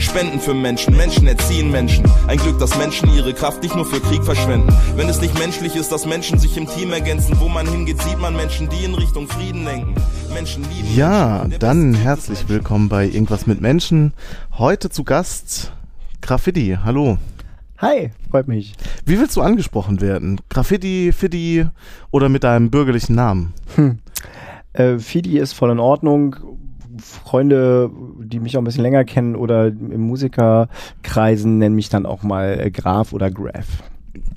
Spenden für Menschen, Menschen erziehen Menschen. Ein Glück, dass Menschen ihre Kraft nicht nur für Krieg verschwenden. Wenn es nicht menschlich ist, dass Menschen sich im Team ergänzen, wo man hingeht, sieht man Menschen, die in Richtung Frieden lenken. Menschen lieben Ja, Menschen. Dann herzlich willkommen bei Irgendwas mit Menschen. Heute zu Gast Graffiti. Hallo. Hi, freut mich. Wie willst du angesprochen werden? Graffiti, Fiddy oder mit deinem bürgerlichen Namen? Äh, Fidi ist voll in Ordnung. Freunde, die mich auch ein bisschen länger kennen oder im Musikerkreisen nennen mich dann auch mal äh, Graf oder Graf.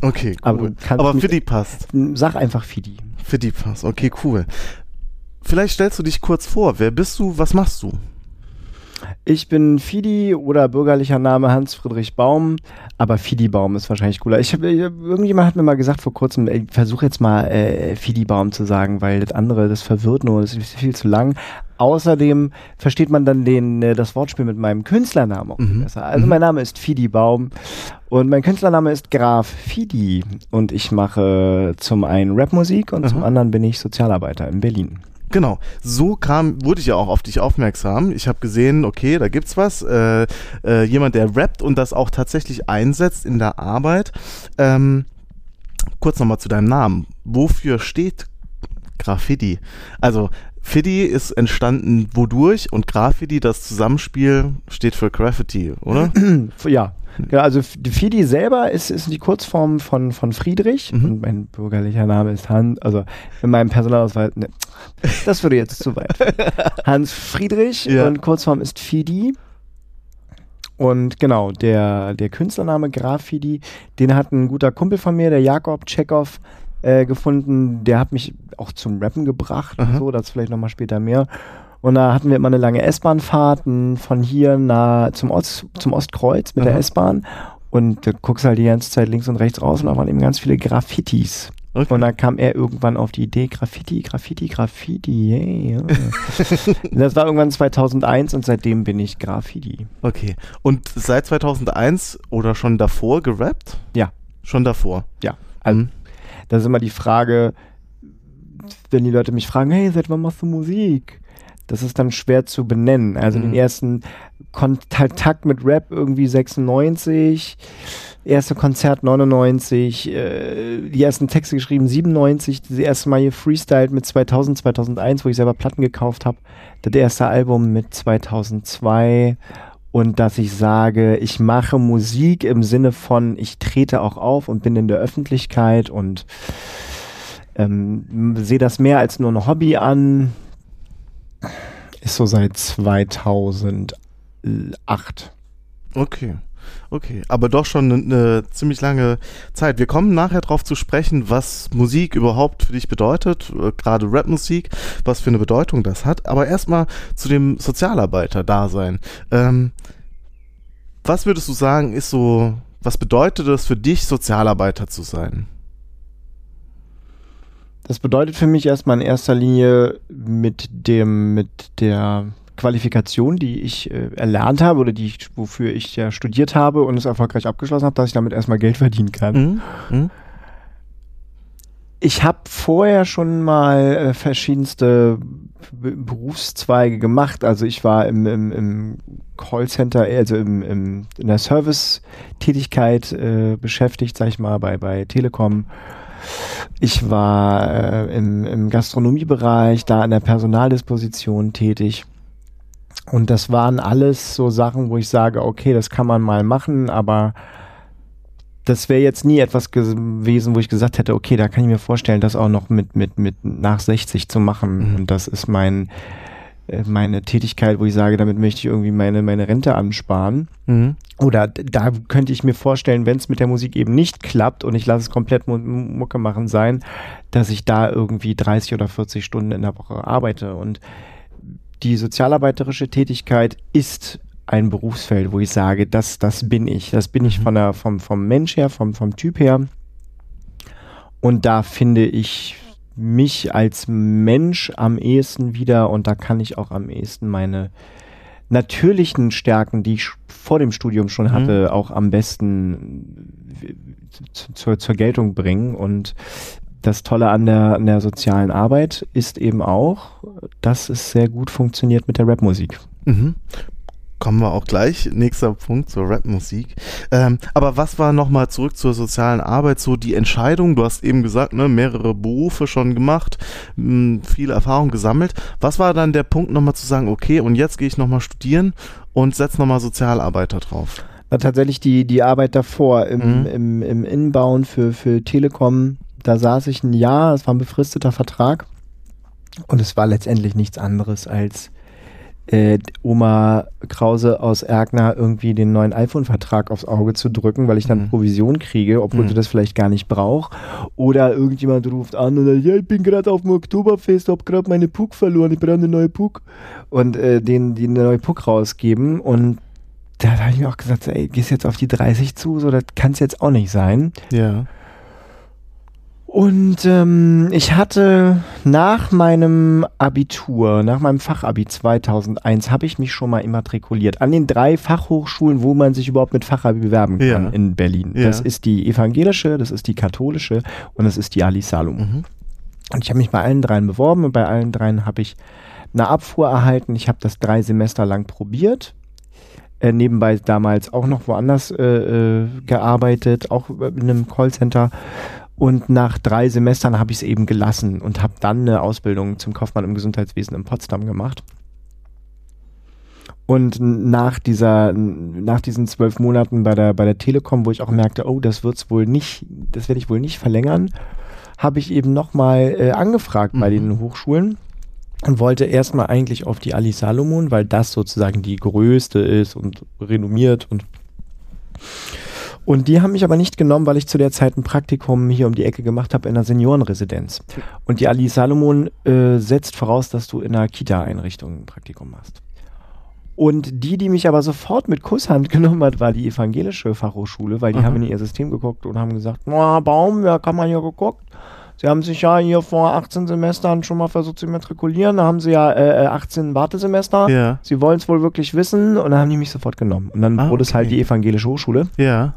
Okay, Aber cool. Aber mich- Fiddy passt. Sag einfach Fidi. Fiddy passt. Okay, cool. Vielleicht stellst du dich kurz vor. Wer bist du? Was machst du? Ich bin Fidi oder bürgerlicher Name Hans-Friedrich Baum, aber Fidi Baum ist wahrscheinlich cooler. Ich hab, ich irgendjemand hat mir mal gesagt vor kurzem, ey, versuch jetzt mal äh, Fidi Baum zu sagen, weil das andere, das verwirrt nur, das ist viel zu lang. Außerdem versteht man dann den, äh, das Wortspiel mit meinem Künstlernamen auch Mhm. besser. Also Mhm. mein Name ist Fidi Baum und mein Künstlername ist Graf Fidi und ich mache zum einen Rapmusik und zum Aha. anderen bin ich Sozialarbeiter in Berlin. Genau, so kam, wurde ich ja auch auf dich aufmerksam. Ich habe gesehen, okay, da gibt's was. Äh, äh, jemand, der rappt und das auch tatsächlich einsetzt in der Arbeit. Ähm, kurz nochmal zu deinem Namen. Wofür steht Graffiti? Also, Fiddy ist entstanden wodurch und Graffiti, das Zusammenspiel, steht für Graffiti, oder? Ja, genau, also Fidi selber ist, ist die Kurzform von, von Friedrich Mhm. und mein bürgerlicher Name ist Hans, also in meinem Personalausweis, ne, das würde jetzt zu weit. Hans Friedrich Ja. und Kurzform ist Fidi. Und genau, der, der Künstlername Graf Fidi, den hat ein guter Kumpel von mir, der Jakob Tschechow, äh, gefunden. Der hat mich auch zum Rappen gebracht und Aha. so, das vielleicht nochmal später mehr. Und da hatten wir immer eine lange S-Bahn-Fahrt von hier nah zum, Ost, zum Ostkreuz mit der Aha. S-Bahn. Und du guckst halt die ganze Zeit links und rechts raus und da waren eben ganz viele Graffitis. Okay. Und dann kam er irgendwann auf die Idee, Graffiti, Graffiti, Graffiti, yay, ja. das war irgendwann 2001 und seitdem bin ich Graffiti. Okay. Und seit 2001 oder schon davor gerappt? Ja. Schon davor. Ja, also Mhm. Das ist immer die Frage, wenn die Leute mich fragen, hey, seit wann machst du Musik? Das ist dann schwer zu benennen. Also Mhm. den ersten Kontakt mit Rap irgendwie 96, erste Konzert 99, äh, die ersten Texte geschrieben 97, das erste Mal hier freestyled mit 2000, 2001, wo ich selber Platten gekauft habe. Das erste Album mit 2002 und dass ich sage, ich mache Musik im Sinne von, ich trete auch auf und bin in der Öffentlichkeit und ähm, sehe das mehr als nur ein Hobby an, ist so seit 2008. Okay. Okay, aber doch schon eine, eine ziemlich lange Zeit. Wir kommen nachher darauf zu sprechen, was Musik überhaupt für dich bedeutet, äh, gerade Rapmusik, was für eine Bedeutung das hat. Aber erstmal zu dem Sozialarbeiter-Dasein. Ähm, was würdest du sagen, ist so, was bedeutet es für dich, Sozialarbeiter zu sein? Das bedeutet für mich erstmal in erster Linie mit dem, mit der Qualifikation, die ich äh, erlernt habe oder die ich, wofür ich ja studiert habe und es erfolgreich abgeschlossen habe, dass ich damit erstmal Geld verdienen kann. Mhm. Mhm. Ich habe vorher schon mal äh, verschiedenste B Berufszweige gemacht. Also ich war im, im, im Callcenter, also im, im, in der Service-Tätigkeit äh, beschäftigt, sag ich mal, bei, bei Telekom. Ich war äh, im, im Gastronomiebereich, da in der Personaldisposition tätig. Und das waren alles so Sachen, wo ich sage, okay, das kann man mal machen, aber das wäre jetzt nie etwas gewesen, wo ich gesagt hätte, okay, da kann ich mir vorstellen, das auch noch mit, mit, mit nach 60 zu machen. Mhm. Und das ist mein, äh, meine Tätigkeit, wo ich sage, damit möchte ich irgendwie meine, meine Rente ansparen. Mhm. Oder da könnte ich mir vorstellen, wenn es mit der Musik eben nicht klappt und ich lasse es komplett Mu Mucke machen sein, dass ich da irgendwie 30 oder 40 Stunden in der Woche arbeite. Und die sozialarbeiterische Tätigkeit ist ein Berufsfeld, wo ich sage, das, das bin ich. Das bin ich Mhm. von der, vom, vom Mensch her, vom, vom Typ her. Und da finde ich mich als Mensch am ehesten wieder und da kann ich auch am ehesten meine natürlichen Stärken, die ich vor dem Studium schon hatte, mhm. auch am besten zur, zur Geltung bringen. Und das Tolle an der, an der sozialen Arbeit ist eben auch, dass es sehr gut funktioniert mit der Rapmusik. Mhm kommen wir auch gleich. Nächster Punkt zur Rapmusik. Ähm, aber was war nochmal zurück zur sozialen Arbeit, so die Entscheidung? Du hast eben gesagt, ne, mehrere Berufe schon gemacht, mh, hm, viel Erfahrung gesammelt. Was war dann der Punkt nochmal zu sagen, okay, und jetzt gehe ich nochmal studieren und setze nochmal Sozialarbeiter drauf? Tatsächlich die, die Arbeit davor im, mhm. im, im Inbauen für, für Telekom. Da saß ich ein Jahr, es war ein befristeter Vertrag. Und es war letztendlich nichts anderes als äh, Oma Krause aus Erkner irgendwie den neuen iPhone-Vertrag aufs Auge zu drücken, weil ich dann mhm. Provision kriege, obwohl mhm. sie das vielleicht gar nicht braucht. Oder irgendjemand ruft an und sagt, ja, ich bin gerade auf dem Oktoberfest, hab gerade meine Puck verloren, ich brauche eine neue Puck. Und äh, den die eine neue Puck rausgeben. Und da habe ich mir auch gesagt, ey, gehst jetzt auf die 30 zu, so das kann es jetzt auch nicht sein. Ja. Und ähm, ich hatte nach meinem Abitur, nach meinem Fachabi 2001, habe ich mich schon mal immatrikuliert an den drei Fachhochschulen, wo man sich überhaupt mit Fachabi bewerben kann ja. in Berlin. Ja. Das ist die evangelische, das ist die katholische und das ist die Ali Salum. Mhm. Und ich habe mich bei allen dreien beworben und bei allen dreien habe ich eine Abfuhr erhalten. Ich habe das drei Semester lang probiert. Äh, nebenbei damals auch noch woanders äh, äh, gearbeitet, auch in einem Callcenter und nach drei Semestern habe ich es eben gelassen und habe dann eine Ausbildung zum Kaufmann im Gesundheitswesen in Potsdam gemacht. Und nach dieser, nach diesen zwölf Monaten bei der, bei der Telekom, wo ich auch merkte, oh, das wird's wohl nicht, das werde ich wohl nicht verlängern, habe ich eben nochmal äh, angefragt mhm. bei den Hochschulen und wollte erstmal eigentlich auf die Ali Salomon, weil das sozusagen die größte ist und renommiert und und die haben mich aber nicht genommen, weil ich zu der Zeit ein Praktikum hier um die Ecke gemacht habe in einer Seniorenresidenz. Und die Ali Salomon äh, setzt voraus, dass du in einer Kita-Einrichtung ein Praktikum machst. Und die, die mich aber sofort mit Kusshand genommen hat, war die evangelische Fachhochschule, weil die Aha. haben in ihr System geguckt und haben gesagt, na, Baum, wer kann man hier geguckt? Sie haben sich ja hier vor 18 Semestern schon mal versucht zu matrikulieren. Da haben sie ja äh, 18 Wartesemester. Ja. Sie wollen es wohl wirklich wissen und dann haben die mich sofort genommen. Und dann ah, wurde okay. es halt die evangelische Hochschule. Ja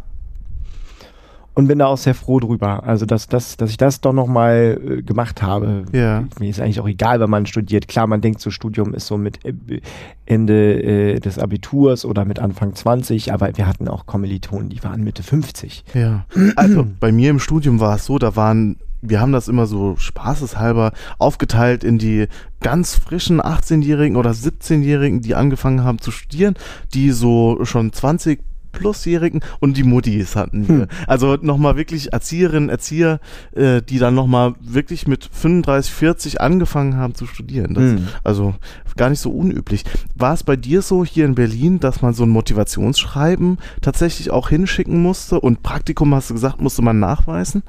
und bin da auch sehr froh drüber. Also, dass, dass, dass ich das doch nochmal äh, gemacht habe. Ja. Mir ist eigentlich auch egal, wenn man studiert. Klar, man denkt, so Studium ist so mit äh, Ende äh, des Abiturs oder mit Anfang 20, aber wir hatten auch Kommilitonen, die waren Mitte 50. Ja. Also, bei mir im Studium war es so, da waren wir haben das immer so spaßeshalber aufgeteilt in die ganz frischen 18-Jährigen oder 17-Jährigen, die angefangen haben zu studieren, die so schon 20 Plusjährigen und die Muttis hatten wir. Hm. Also nochmal wirklich Erzieherinnen, Erzieher, äh, die dann nochmal wirklich mit 35, 40 angefangen haben zu studieren. Das, hm. Also gar nicht so unüblich. War es bei dir so hier in Berlin, dass man so ein Motivationsschreiben tatsächlich auch hinschicken musste und Praktikum, hast du gesagt, musste man nachweisen?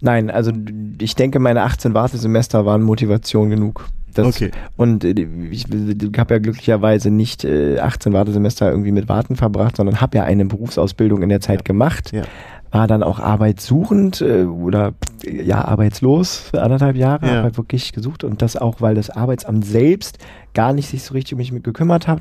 Nein, also ich denke, meine 18 Wartesemester waren Motivation genug. Das, okay. Und äh, ich, ich habe ja glücklicherweise nicht äh, 18 Wartesemester irgendwie mit Warten verbracht, sondern habe ja eine Berufsausbildung in der Zeit ja. gemacht. Ja. War dann auch arbeitssuchend äh, oder ja, arbeitslos für anderthalb Jahre, ja. habe halt wirklich gesucht und das auch, weil das Arbeitsamt selbst gar nicht sich so richtig um mich mit gekümmert hat.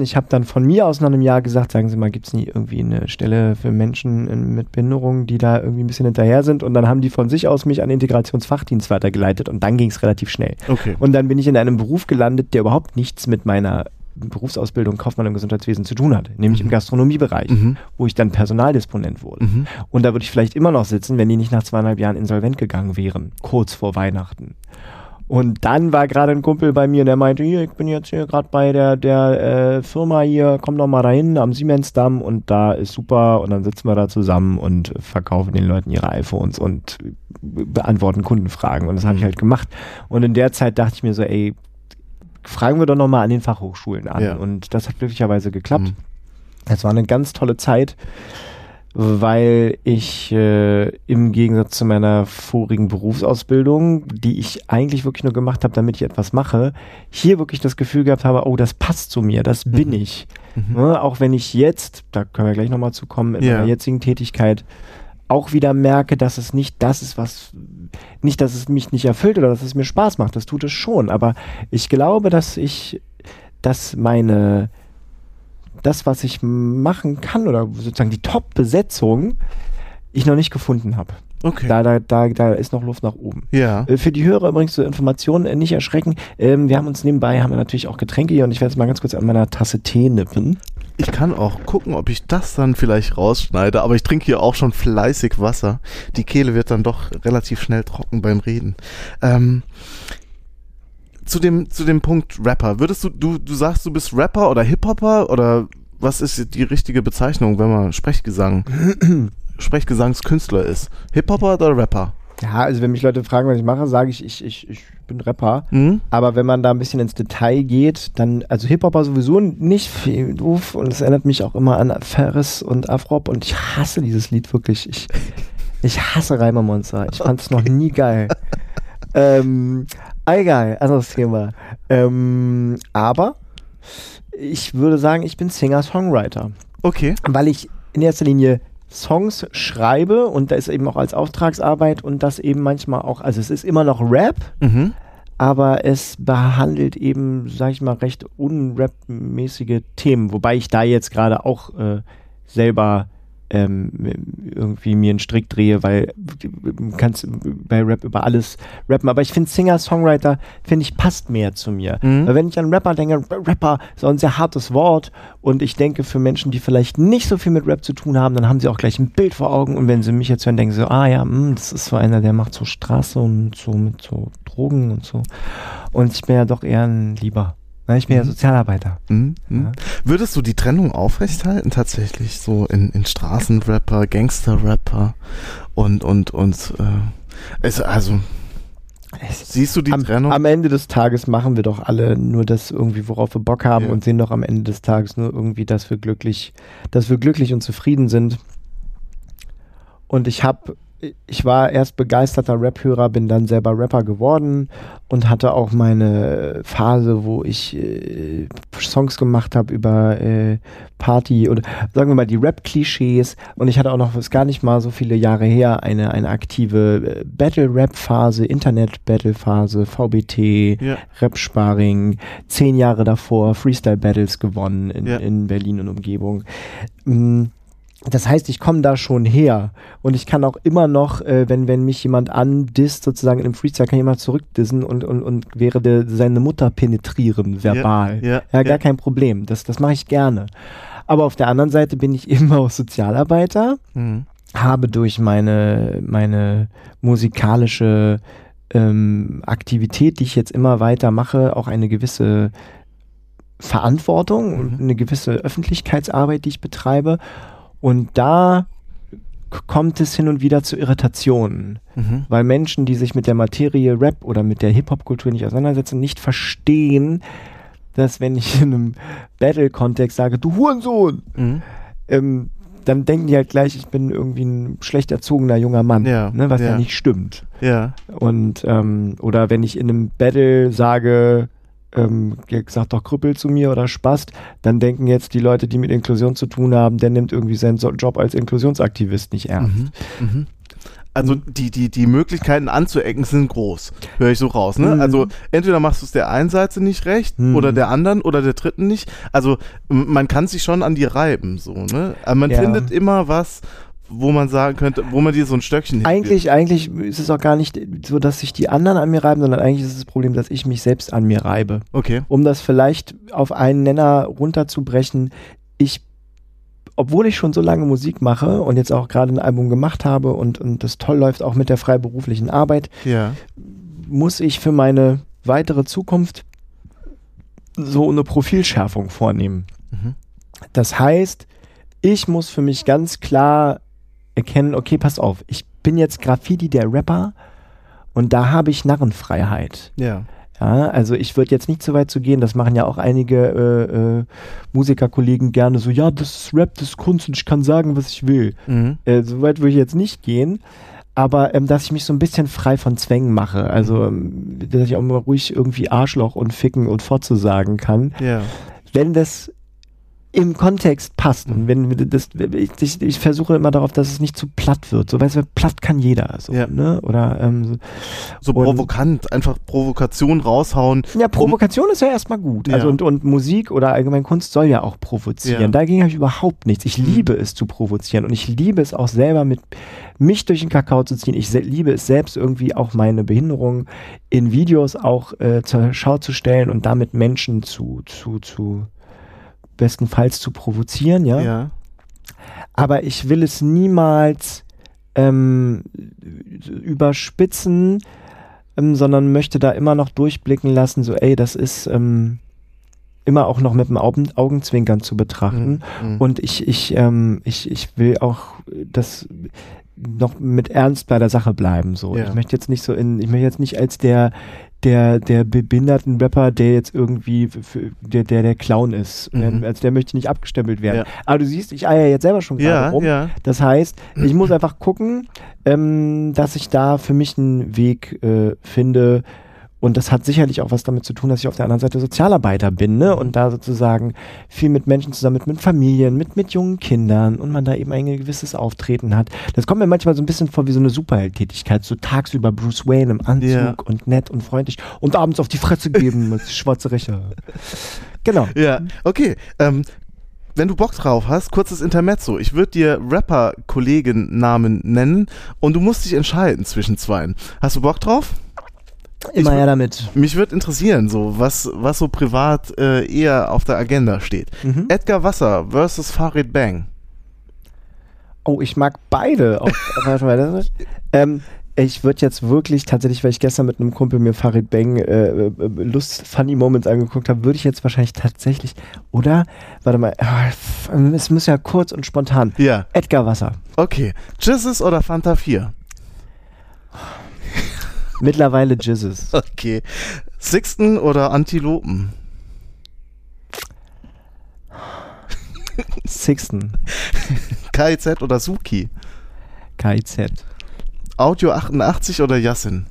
Ich habe dann von mir aus nach einem Jahr gesagt, sagen Sie mal, gibt es nie irgendwie eine Stelle für Menschen mit Behinderung, die da irgendwie ein bisschen hinterher sind? Und dann haben die von sich aus mich an den Integrationsfachdienst weitergeleitet und dann ging es relativ schnell. Okay. Und dann bin ich in einem Beruf gelandet, der überhaupt nichts mit meiner Berufsausbildung Kaufmann im Gesundheitswesen zu tun hat, nämlich mhm. im Gastronomiebereich, mhm. wo ich dann Personaldisponent wurde. Mhm. Und da würde ich vielleicht immer noch sitzen, wenn die nicht nach zweieinhalb Jahren insolvent gegangen wären, kurz vor Weihnachten. Und dann war gerade ein Kumpel bei mir, der meinte, hier, ich bin jetzt hier gerade bei der, der äh, Firma hier, komm doch mal dahin am Siemensdamm und da ist super und dann sitzen wir da zusammen und verkaufen den Leuten ihre iPhones und beantworten Kundenfragen und das habe ich mhm. halt gemacht. Und in der Zeit dachte ich mir so, ey, fragen wir doch nochmal an den Fachhochschulen an. Ja. Und das hat glücklicherweise geklappt. Mhm. Es war eine ganz tolle Zeit, weil ich äh, im Gegensatz zu meiner vorigen Berufsausbildung, die ich eigentlich wirklich nur gemacht habe, damit ich etwas mache, hier wirklich das Gefühl gehabt habe, oh, das passt zu mir, das bin mhm. ich. Mhm. Ne, auch wenn ich jetzt, da können wir gleich nochmal zu kommen, in ja. meiner jetzigen Tätigkeit auch wieder merke, dass es nicht das ist, was, nicht, dass es mich nicht erfüllt oder dass es mir Spaß macht. Das tut es schon. Aber ich glaube, dass ich, dass meine, das, was ich machen kann oder sozusagen die Top-Besetzung, ich noch nicht gefunden habe. Okay. Da, da, da, da ist noch Luft nach oben. ja. Äh, Für die Hörer übrigens zur Information äh, nicht erschrecken. Ähm, wir haben uns nebenbei, haben wir natürlich auch Getränke hier und ich werde jetzt mal ganz kurz an meiner Tasse Tee nippen. Ich kann auch gucken, ob ich das dann vielleicht rausschneide, aber ich trinke hier auch schon fleißig Wasser. Die Kehle wird dann doch relativ schnell trocken beim Reden. Ähm, zu dem, zu dem Punkt Rapper. Würdest du, du, du sagst, du bist Rapper oder Hip-Hopper oder was ist die richtige Bezeichnung, wenn man Sprechgesang, Sprechgesangskünstler ist? Hip-Hopper oder Rapper? Ja, also wenn mich Leute fragen, was ich mache, sage ich, ich, ich, ich bin Rapper. Mhm. Aber wenn man da ein bisschen ins Detail geht, dann, also Hip-Hopper sowieso nicht viel doof und es erinnert mich auch immer an Ferris und Afrop und ich hasse dieses Lied wirklich. Ich, ich hasse Reimermonster. Ich fand es noch nie geil. ähm, egal, anderes Thema. Ähm, aber ich würde sagen, ich bin Singer-Songwriter Okay. weil ich in erster Linie Songs schreibe und da ist eben auch als Auftragsarbeit und das eben manchmal auch, also es ist immer noch Rap, Mhm. aber es behandelt eben, sag ich mal, recht unrap-mäßige Themen, wobei ich da jetzt gerade auch äh, selber ähm, irgendwie mir einen Strick drehe, weil du kannst bei Rap über alles rappen, aber ich finde Singer-Songwriter, finde ich, passt mehr zu mir. Mhm. Weil wenn ich an Rapper denke, Rapper ist auch ein sehr hartes Wort und ich denke, für Menschen, die vielleicht nicht so viel mit Rap zu tun haben, dann haben sie auch gleich ein Bild vor Augen und wenn sie mich jetzt hören, denken sie so, ah ja, hm, das ist so einer, der macht so Straße und so mit so Drogen und so. Und ich bin ja doch eher ein Lieber. Na, Ich bin ja Sozialarbeiter. Mhm. Mhm. Ja. Würdest du die Trennung aufrechthalten tatsächlich so in, in Straßenrapper, Gangsterrapper und und und äh, es, also siehst du die Am, Trennung? am Ende des Tages machen wir doch alle nur das irgendwie, worauf wir Bock haben Ja. und sehen doch am Ende des Tages nur irgendwie, dass wir glücklich, dass wir glücklich und zufrieden sind. Und ich habe, ich war erst begeisterter Rap-Hörer, bin dann selber Rapper geworden und hatte auch meine Phase, wo ich äh, Songs gemacht habe über äh, Party oder sagen wir mal die Rap-Klischees. Und ich hatte auch noch, ist gar nicht mal so viele Jahre her, eine, eine aktive äh, Battle-Rap-Phase, Internet-Battle-Phase, VBT, ja. Rap-Sparring, zehn Jahre davor Freestyle-Battles gewonnen in, Ja. in Berlin und Umgebung. Mm, Das heißt, ich komme da schon her und ich kann auch immer noch, äh, wenn, wenn mich jemand andisst, sozusagen in einem Freestyle, kann jemand zurückdissen und, und, und wäre der, seine Mutter penetrieren, verbal. Ja, Ja, gar ja. kein Problem. Das, das mache ich gerne. Aber auf der anderen Seite bin ich eben auch Sozialarbeiter Mhm. habe durch meine, meine musikalische ähm, Aktivität, die ich jetzt immer weiter mache, auch eine gewisse Verantwortung und Mhm. eine gewisse Öffentlichkeitsarbeit, die ich betreibe. Und da kommt es hin und wieder zu Irritationen, Mhm. weil Menschen, die sich mit der Materie Rap oder mit der Hip-Hop-Kultur nicht auseinandersetzen, nicht verstehen, dass wenn ich in einem Battle-Kontext sage, du Hurensohn, Mhm. ähm, dann denken die halt gleich, ich bin irgendwie ein schlecht erzogener junger Mann, Ja, ne, was ja. ja. nicht stimmt. Ja. Und ähm, oder wenn ich in einem Battle sage, ähm, sag doch Krüppel zu mir oder Spast, dann denken jetzt die Leute, die mit Inklusion zu tun haben, der nimmt irgendwie seinen Job als Inklusionsaktivist nicht ernst. Mhm. Mhm. Also die, die, die Möglichkeiten anzuecken sind groß, höre ich so raus. Ne? Mhm. Also entweder machst du es der einen Seite nicht recht Mhm. oder der anderen oder der dritten nicht. Also man kann sich schon an die reiben, so, ne? Aber man Ja. findet immer was, wo man sagen könnte, wo man dir so ein Stöckchen. Eigentlich, eigentlich ist es auch gar nicht so, dass sich die anderen an mir reiben, sondern eigentlich ist es das Problem, dass ich mich selbst an mir reibe. Okay. um das vielleicht auf einen Nenner runterzubrechen, ich, obwohl ich schon so lange Musik mache und jetzt auch gerade ein Album gemacht habe und, und das toll läuft, auch mit der freiberuflichen Arbeit, Ja. muss ich für meine weitere Zukunft so eine Profilschärfung vornehmen. Mhm. Das heißt, ich muss für mich ganz klar erkennen, okay, pass auf, ich bin jetzt Graffiti der Rapper und da habe ich Narrenfreiheit. Ja. Ja, also ich würde jetzt nicht so weit zu gehen, das machen ja auch einige äh, äh, Musikerkollegen gerne so, ja, das ist Rap, das ist Kunst und ich kann sagen, was ich will. Mhm. Äh, so weit würde ich jetzt nicht gehen, aber ähm, dass ich mich so ein bisschen frei von Zwängen mache, also ähm, dass ich auch mal ruhig irgendwie Arschloch und Ficken und Fotze sagen kann, Ja. wenn das im Kontext passt. Und wenn wir das, ich, ich versuche immer darauf, dass es nicht zu platt wird. So, weißt du, platt kann jeder. So, Ja. ne? Oder ähm, So provokant, einfach Provokation raushauen. ja, Provokation ist ja erstmal gut. Ja. Also und, und Musik oder allgemein Kunst soll ja auch provozieren. Ja. Dagegen habe ich überhaupt nichts. Ich Mhm. liebe es zu provozieren und ich liebe es auch selber mit mich durch den Kakao zu ziehen. Ich liebe es selbst irgendwie auch meine Behinderung in Videos auch äh, zur Schau zu stellen und damit Menschen zu zu zu bestenfalls zu provozieren, ja. Ja. aber ich will es niemals ähm, überspitzen, ähm, sondern möchte da immer noch durchblicken lassen, so ey, das ist ähm, immer auch noch mit dem Augen, Augenzwinkern zu betrachten. Mhm. Und ich, ich, ähm, ich, ich will auch das noch mit Ernst bei der Sache bleiben. So, Ja. ich möchte jetzt nicht so in, ich möchte jetzt nicht als der der der behinderten Rapper, der jetzt irgendwie f- f- der der der Clown ist, Mhm. als der möchte ich nicht abgestempelt werden. Ja. Aber du siehst, ich eier jetzt selber schon gerade ja, rum. ja. Das heißt, ich muss einfach gucken, ähm, dass ich da für mich einen Weg äh, finde. Und das hat sicherlich auch was damit zu tun, dass ich auf der anderen Seite Sozialarbeiter bin, ne? Und da sozusagen viel mit Menschen zusammen, mit, mit Familien, mit, mit jungen Kindern und man da eben ein gewisses Auftreten hat. Das kommt mir manchmal so ein bisschen vor wie so eine Superheldtätigkeit. So tagsüber Bruce Wayne im Anzug Ja. und nett und freundlich und abends auf die Fresse geben mit schwarze Rächer. Genau. Ja, okay. Ähm, wenn du Bock drauf hast, kurzes Intermezzo. Ich würde dir Rapper-Kollegen-Namen nennen und du musst dich entscheiden zwischen zweien. Hast du Bock drauf? Immer ja damit. Mich würde interessieren, so was, was so privat äh, eher auf der Agenda steht. Mhm. Edgar Wasser versus Farid Bang. Oh, ich mag beide. Ähm, ich würde jetzt wirklich tatsächlich, weil ich gestern mit einem Kumpel mir Farid Bang äh, äh, Lust Funny Moments angeguckt habe, würde ich jetzt wahrscheinlich tatsächlich, oder? Warte mal, ah, es muss ja kurz und spontan. Ja, Edgar Wasser. okay. Jizzes oder Fanta 4? Mittlerweile Jizzes. Okay. Sixten oder Antilopen? Sixten. KIZ oder Suki? KIZ. Audio 88 oder Yassin?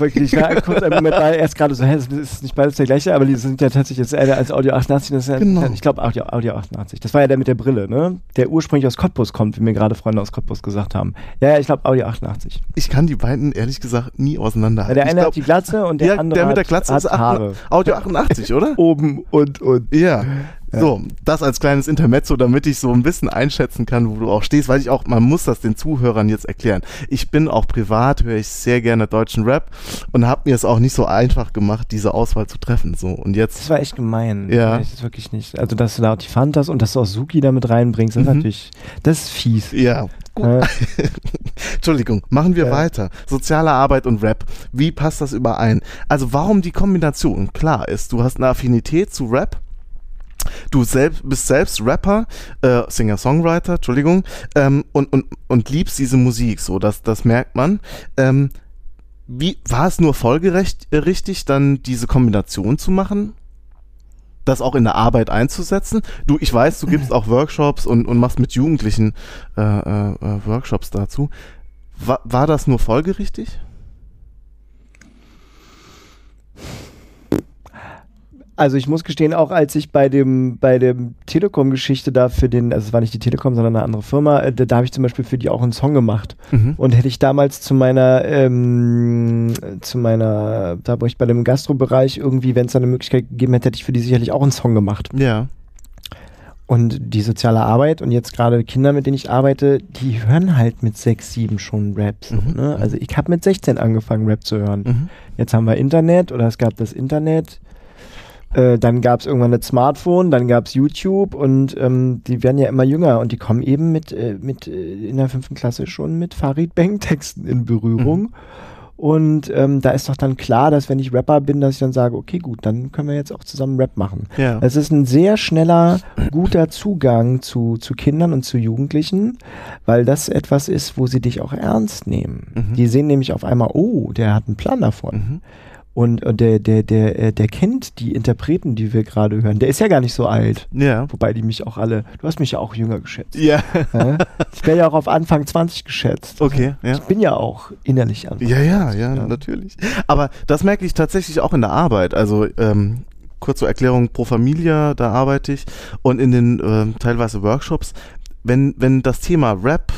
Wirklich, ja, kurz einen Moment war erst gerade so, hä, das ist nicht beides der gleiche, aber die sind ja tatsächlich jetzt einer als Audio 88, das ist ja, Genau. ich glaube Audio, Audio 88. Das war ja der mit der Brille, ne? Der ursprünglich aus Cottbus kommt, wie mir gerade Freunde aus Cottbus gesagt haben. Ja, ja, ich glaube Audio 88. Ich kann die beiden ehrlich gesagt nie Ja, auseinanderhalten. der eine glaub, hat die Glatze und der ja, andere der mit der hat, Glatze hat ist Haare. Audio 88, oder? Oben und und. Ja. So, das als kleines Intermezzo, damit ich so ein bisschen einschätzen kann, wo du auch stehst, weil ich auch, man muss das den Zuhörern jetzt erklären. Ich bin auch privat, höre ich sehr gerne deutschen Rap und habe mir es auch nicht so einfach gemacht, diese Auswahl zu treffen. So, und Das jetzt, war echt gemein. Ja. Das ist wirklich nicht. Also, dass du da auch die Fantas und dass du auch Suki damit reinbringst, das ist Mhm. natürlich, das ist fies. ja, gut. Äh, Entschuldigung, machen wir Ja. weiter. Soziale Arbeit und Rap. Wie passt das überein? Also warum die Kombination? Klar ist, du hast eine Affinität zu Rap. Du selbst, bist selbst Rapper, äh, Singer-Songwriter, Entschuldigung, ähm, und, und, und liebst diese Musik, so, das, das merkt man. Ähm, wie, war es nur folgerecht, äh, richtig, dann diese Kombination zu machen? Das auch in der Arbeit einzusetzen? Du, ich weiß, du gibst auch Workshops und, und machst mit Jugendlichen äh, äh, äh, Workshops dazu. War, war das nur folgerichtig? Also ich muss gestehen, auch als ich bei dem bei dem Telekom-Geschichte da für den, also es war nicht die Telekom, sondern eine andere Firma, äh, da, da habe ich zum Beispiel für die auch einen Song gemacht. Mhm. Und hätte ich damals zu meiner, ähm, zu meiner, da wo ich bei dem Gastrobereich irgendwie, wenn es da eine Möglichkeit gegeben hätte, hätte ich für die sicherlich auch einen Song gemacht. Ja. Und die soziale Arbeit und jetzt gerade Kinder, mit denen ich arbeite, die hören halt mit sechs, sieben schon Rap. So, Mhm. ne? Also ich habe mit 16 angefangen, Rap zu hören. Mhm. Jetzt haben wir Internet oder es gab das Internet. Äh, dann gab es irgendwann das Smartphone, dann gab es YouTube und ähm, die werden ja immer jünger und die kommen eben mit, äh, mit äh, in der fünften Klasse schon mit Farid Bang Texten in Berührung. Und ähm, da ist doch dann klar, dass wenn ich Rapper bin, dass ich dann sage, okay, gut, dann können wir jetzt auch zusammen Rap machen. Ja. Es ist ein sehr schneller, guter Zugang zu, zu Kindern und zu Jugendlichen, weil das etwas ist, wo sie dich auch ernst nehmen. Mhm. Die sehen nämlich auf einmal, oh, der hat einen Plan davon. Mhm. Und, und der, der, der, äh, der kennt die Interpreten, die wir gerade hören. Der ist ja gar nicht so alt. Ja. Wobei die mich auch alle, du hast mich ja auch jünger geschätzt. Ja. Ja? Ich werde ja auch auf Anfang 20 geschätzt. Okay, ja. Ich bin ja auch innerlich Anfang Ja, ja, 20, ja, natürlich. Aber das merke ich tatsächlich auch in der Arbeit. Also ähm, kurze Erklärung pro Familia, da arbeite ich und in den ähm, teilweise Workshops, wenn wenn das Thema Rap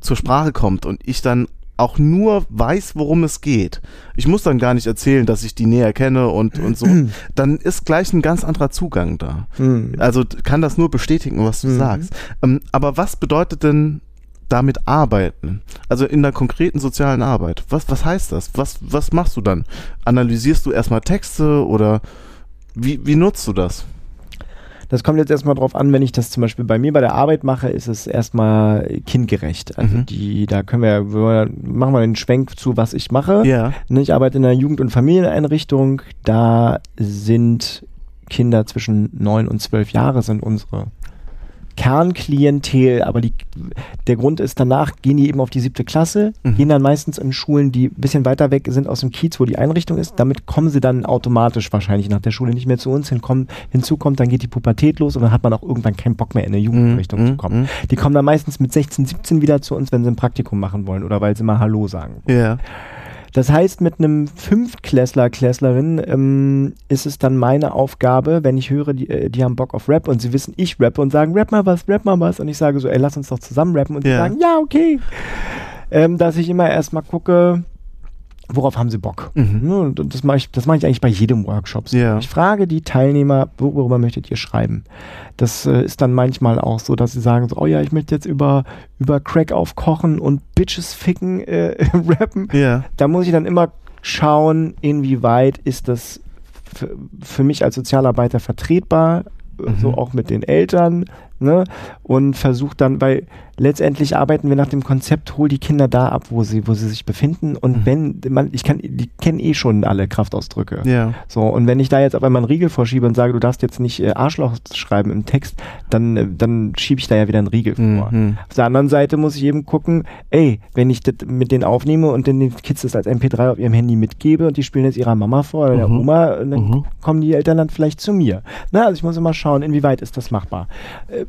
zur Sprache kommt und ich dann auch nur weiß, worum es geht. Ich muss dann gar nicht erzählen, dass ich die näher kenne und, und so. Dann ist gleich ein ganz anderer Zugang da. Hm. Also kann das nur bestätigen, was du Mhm. sagst. Ähm, aber was bedeutet denn damit arbeiten? Also in der konkreten sozialen Arbeit. Was, was heißt das? Was, was machst du dann? Analysierst du erstmal Texte oder wie, wie nutzt du das? Das kommt jetzt erstmal drauf an, wenn ich das zum Beispiel bei mir bei der Arbeit mache, ist es erstmal kindgerecht. Also Mhm. die, da können wir, wir machen wir den Schwenk zu, was ich mache. Ja. Ne, Ich arbeite in einer Jugend- und Familieneinrichtung. Da sind Kinder zwischen neun und zwölf Jahre sind unsere Kernklientel, aber die, der Grund ist, danach gehen die eben auf die siebte Klasse, Mhm. gehen dann meistens in Schulen, die ein bisschen weiter weg sind aus dem Kiez, wo die Einrichtung ist. Damit kommen sie dann automatisch wahrscheinlich nach der Schule nicht mehr zu uns hinkommen. Hinzu kommt, dann geht die Pubertät los und dann hat man auch irgendwann keinen Bock mehr in eine Jugendeinrichtung Mhm, zu kommen. mhm. Die kommen dann meistens mit 16, 17 wieder zu uns, wenn sie ein Praktikum machen wollen oder weil sie mal Hallo sagen Ja. Das heißt, mit einem Fünftklässler, Klässlerin ähm, ist es dann meine Aufgabe, wenn ich höre, die, äh, die haben Bock auf Rap und sie wissen, ich rappe und sagen, rap mal was, rap mal was. Und ich sage so, ey, lass uns doch zusammen rappen. Und sie Ja. sagen, ja, okay. Ähm, dass ich immer erstmal gucke, worauf haben sie Bock. Mhm. Ne, das mache ich, das mache ich eigentlich bei jedem Workshop. Ja. Ich frage die Teilnehmer, worüber möchtet ihr schreiben? Das äh, ist dann manchmal auch so, dass sie sagen so, oh ja, ich möchte jetzt über, über Crack aufkochen und Bitches ficken äh, rappen Ja. da muss ich dann immer schauen, inwieweit ist das für, mich als Sozialarbeiter vertretbar, äh, so auch mit den Eltern, ne? Und versucht dann, weil letztendlich arbeiten wir nach dem Konzept, hol die Kinder da ab, wo sie, wo sie sich befinden. Und wenn man, ich kann, die kennen eh schon alle Kraftausdrücke. Ja. So, und wenn ich da jetzt auf einmal einen Riegel vorschiebe und sage, du darfst jetzt nicht äh, Arschloch schreiben im Text, dann, äh, dann schiebe ich da ja wieder einen Riegel vor. Mhm. Auf der anderen Seite muss ich eben gucken, ey, wenn ich das mit denen aufnehme und den Kids das als MP3 auf ihrem Handy mitgebe und die spielen jetzt ihrer Mama vor oder der Mhm. Oma, dann Mhm. kommen die Eltern dann vielleicht zu mir. Na, also ich muss immer schauen, inwieweit ist das machbar. Äh,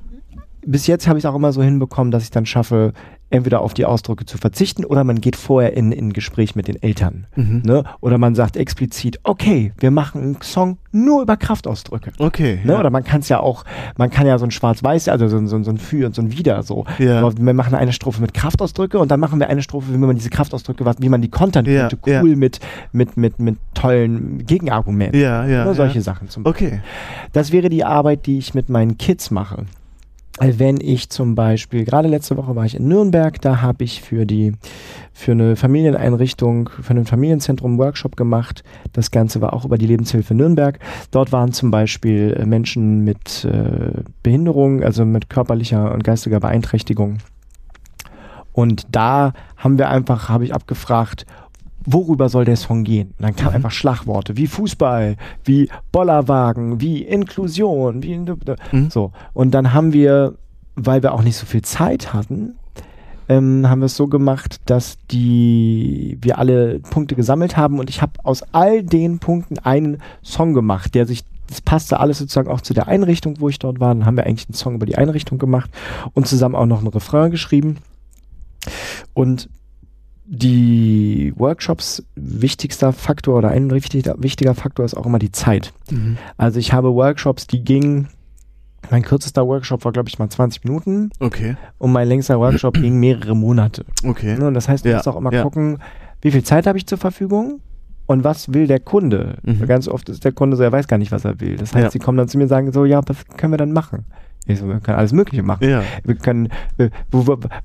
bis jetzt habe ich es auch immer so hinbekommen, dass ich dann schaffe, entweder auf die Ausdrücke zu verzichten oder man geht vorher in in ein Gespräch mit den Eltern. Mhm. Ne? Oder man sagt explizit, okay, wir machen einen Song nur über Kraftausdrücke. Okay. Ne? ja. Oder man kann es ja auch, man kann ja so ein Schwarz-Weiß, also so, ein- so, so ein Für und so ein Wider so. Ja. Aber wir machen eine Strophe mit Kraftausdrücke und dann machen wir eine Strophe, wie man diese Kraftausdrücke, was, wie man die kontern Ja, könnte, ja. cool mit, mit, mit, mit tollen Gegenargumenten. Ja, ja. Oder solche ja. Sachen zum Beispiel. Okay. Das wäre die Arbeit, die ich mit meinen Kids mache. Wenn ich zum Beispiel, gerade letzte Woche war ich in Nürnberg, da habe ich für die, für eine Familieneinrichtung, für ein Familienzentrum Workshop gemacht. Das Ganze war auch über die Lebenshilfe Nürnberg. Dort waren zum Beispiel äh, Menschen mit äh, Behinderung, also mit körperlicher und geistiger Beeinträchtigung. Und da haben wir einfach, habe ich abgefragt, worüber soll der Song gehen? Und dann kamen einfach Schlagworte wie Fußball, wie Bollerwagen, wie Inklusion, wie Mhm. so. Und dann haben wir, weil wir auch nicht so viel Zeit hatten, ähm, haben wir es so gemacht, dass die wir alle Punkte gesammelt haben und ich habe aus all den Punkten einen Song gemacht, der sich das passte alles sozusagen auch zu der Einrichtung, wo ich dort war. Dann haben wir eigentlich einen Song über die Einrichtung gemacht und zusammen auch noch einen Refrain geschrieben. Und die Workshops wichtigster Faktor oder ein wichtiger, wichtiger Faktor ist auch immer die Zeit. Mhm. Also ich habe Workshops, die gingen, mein kürzester Workshop war, glaube ich, mal 20 Minuten Okay. und mein längster Workshop ging mehrere Monate. Okay. Ne, Und das heißt, du Ja, musst auch immer ja. gucken, wie viel Zeit habe ich zur Verfügung und was will der Kunde. Mhm. Ganz oft ist der Kunde so, er weiß gar nicht, was er will. Das heißt, Ja. sie kommen dann zu mir und sagen so, ja, was können wir dann machen? Ich so, wir können alles Mögliche machen. Ja. Wir können, äh,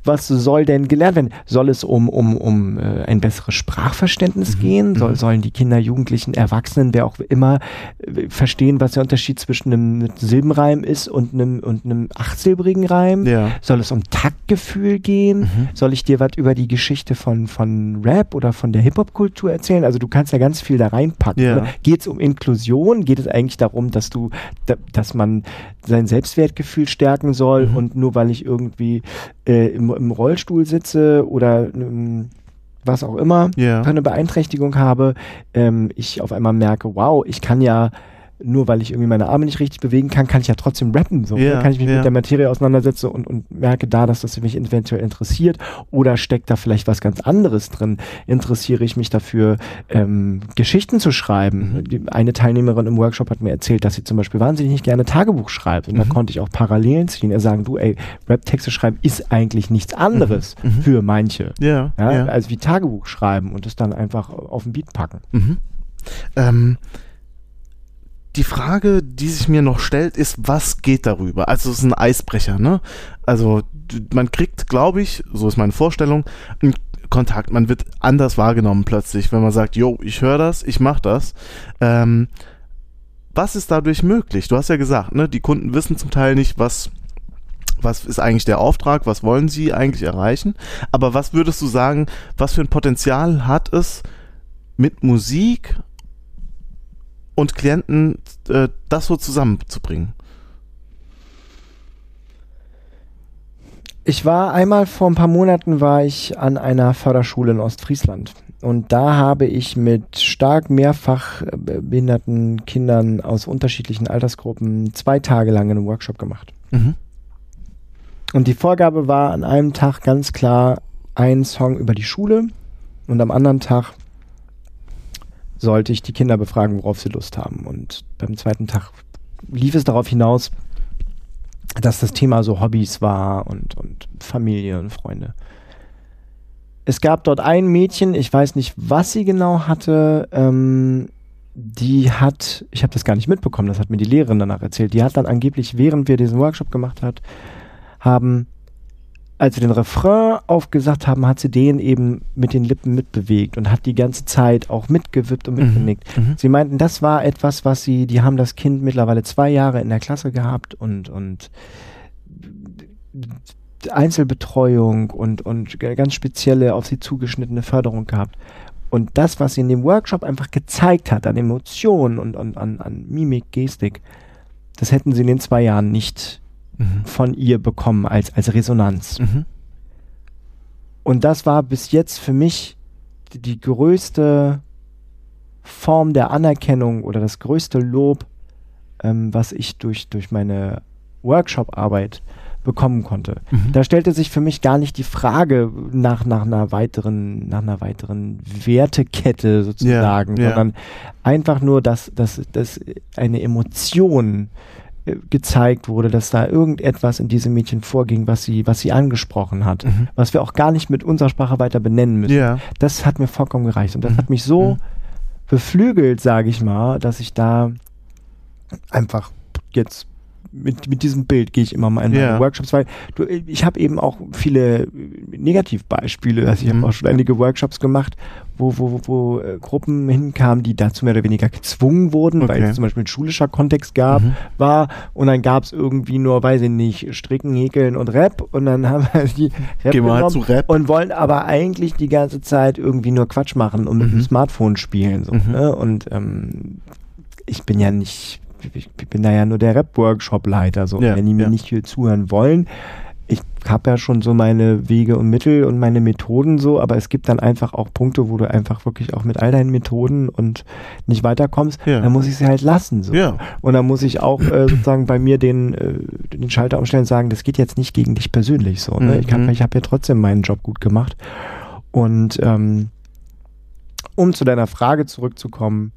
was soll denn gelernt werden? Soll es um, um, um äh, ein besseres Sprachverständnis gehen? Soll, sollen die Kinder, Jugendlichen, Erwachsenen, wer auch immer, äh, verstehen, was der Unterschied zwischen einem Silbenreim ist und einem, und einem achtsilbrigen Reim? Ja. Soll es um Taktgefühl gehen? Mhm. Soll ich dir was über die Geschichte von, von Rap oder von der Hip-Hop-Kultur erzählen? Also du kannst ja ganz viel da reinpacken. Ja. ne? Geht es um Inklusion? Geht es eigentlich darum, dass du, da, dass man sein Selbstwertgefühl stärken soll Mhm. und nur weil ich irgendwie äh, im, im Rollstuhl sitze oder ähm, was auch immer, für eine Beeinträchtigung habe, ähm, ich auf einmal merke, wow, ich kann ja nur weil ich irgendwie meine Arme nicht richtig bewegen kann, kann ich ja trotzdem rappen. So, Ja, ne? Kann ich mich ja. mit der Materie auseinandersetzen und, und merke da, dass das mich eventuell interessiert. Oder steckt da vielleicht was ganz anderes drin? Interessiere ich mich dafür, ähm, Geschichten zu schreiben? Mhm. Die, eine Teilnehmerin im Workshop hat mir erzählt, dass sie zum Beispiel wahnsinnig nicht gerne Tagebuch schreibt. Und da Mhm. konnte ich auch Parallelen ziehen. Er sagen, du, ey, Rap-Texte schreiben ist eigentlich nichts anderes Mhm. für manche. Ja, Ja, ja. als wie Tagebuch schreiben und es dann einfach auf den Beat packen. Mhm. Ähm, die Frage, die sich mir noch stellt, ist, was geht darüber? Also es ist ein Eisbrecher, ne? Also man kriegt, glaube ich, so ist meine Vorstellung, einen Kontakt. Man wird anders wahrgenommen plötzlich, wenn man sagt, yo, ich höre das, ich mache das. Ähm, was ist dadurch möglich? Du hast ja gesagt, ne, die Kunden wissen zum Teil nicht, was was ist eigentlich der Auftrag, was wollen sie eigentlich erreichen? Aber was würdest du sagen, was für ein Potenzial hat es, mit Musik und Klienten äh, das so zusammenzubringen? Ich war einmal vor ein paar Monaten war ich an einer Förderschule in Ostfriesland und da habe ich mit stark mehrfach äh, behinderten Kindern aus unterschiedlichen Altersgruppen zwei Tage lang einen Workshop gemacht. Mhm. Und die Vorgabe war an einem Tag ganz klar ein Song über die Schule und am anderen Tag sollte ich die Kinder befragen, worauf sie Lust haben. Und beim zweiten Tag lief es darauf hinaus, dass das Thema so Hobbys war und, und Familie und Freunde. Es gab dort ein Mädchen, ich weiß nicht, was sie genau hatte, ähm, die hat, ich habe das gar nicht mitbekommen, das hat mir die Lehrerin danach erzählt, die hat dann angeblich, während wir diesen Workshop gemacht hat, haben, als wir den Refrain aufgesagt haben, hat sie den eben mit den Lippen mitbewegt und hat die ganze Zeit auch mitgewippt und mitgenickt. Mhm. Sie meinten, das war etwas, was sie, die haben das Kind mittlerweile zwei Jahre in der Klasse gehabt und, und Einzelbetreuung und, und ganz spezielle auf sie zugeschnittene Förderung gehabt. Und das, was sie in dem Workshop einfach gezeigt hat, an Emotionen und, und an, an Mimik, Gestik, das hätten sie in den zwei Jahren nicht Mhm. von ihr bekommen als, als Resonanz. Mhm. Und das war bis jetzt für mich die, größte Form der Anerkennung oder das größte Lob, ähm, was ich durch, durch meine Workshop-Arbeit bekommen konnte. Mhm. Da stellte sich für mich gar nicht die Frage nach, nach einer weiteren, nach einer weiteren Wertekette sozusagen, Ja, ja. sondern einfach nur, dass, dass, dass eine Emotion gezeigt wurde, dass da irgendetwas in diesem Mädchen vorging, was sie, was sie angesprochen hat, Mhm. was wir auch gar nicht mit unserer Sprache weiter benennen müssen. Ja. Das hat mir vollkommen gereicht und das Mhm. hat mich so Mhm. beflügelt, sage ich mal, dass ich da einfach jetzt mit, mit diesem Bild gehe ich immer mal in meine Ja. Workshops, weil du, ich habe eben auch viele äh, Negativbeispiele. Also ich Mhm. habe auch schon einige Workshops gemacht, wo, wo, wo, wo äh, Gruppen hinkamen, die dazu mehr oder weniger gezwungen wurden, weil Okay. es zum Beispiel ein schulischer Kontext gab, Mhm. war und dann gab es irgendwie nur, weiß ich nicht, Stricken, Häkeln und Rap und dann haben wir die Rap Geh mal genommen zu Rap. und wollen aber eigentlich die ganze Zeit irgendwie nur Quatsch machen und mit Mhm. dem Smartphone spielen. So, Mhm. ne? Und ähm, ich bin ja nicht, ich bin da ja nur der Rap-Workshop-Leiter. So. Ja, Wenn die mir ja. nicht viel zuhören wollen, ich habe ja schon so meine Wege und Mittel und meine Methoden so, aber es gibt dann einfach auch Punkte, wo du einfach wirklich auch mit all deinen Methoden und nicht weiterkommst, Ja. dann muss ich sie halt lassen. So. Ja. Und dann muss ich auch äh, sozusagen bei mir den, äh, den Schalter umstellen und sagen, das geht jetzt nicht gegen dich persönlich so. Ne? Ich habe Mhm. ich hab ja trotzdem meinen Job gut gemacht. Und ähm, um zu deiner Frage zurückzukommen,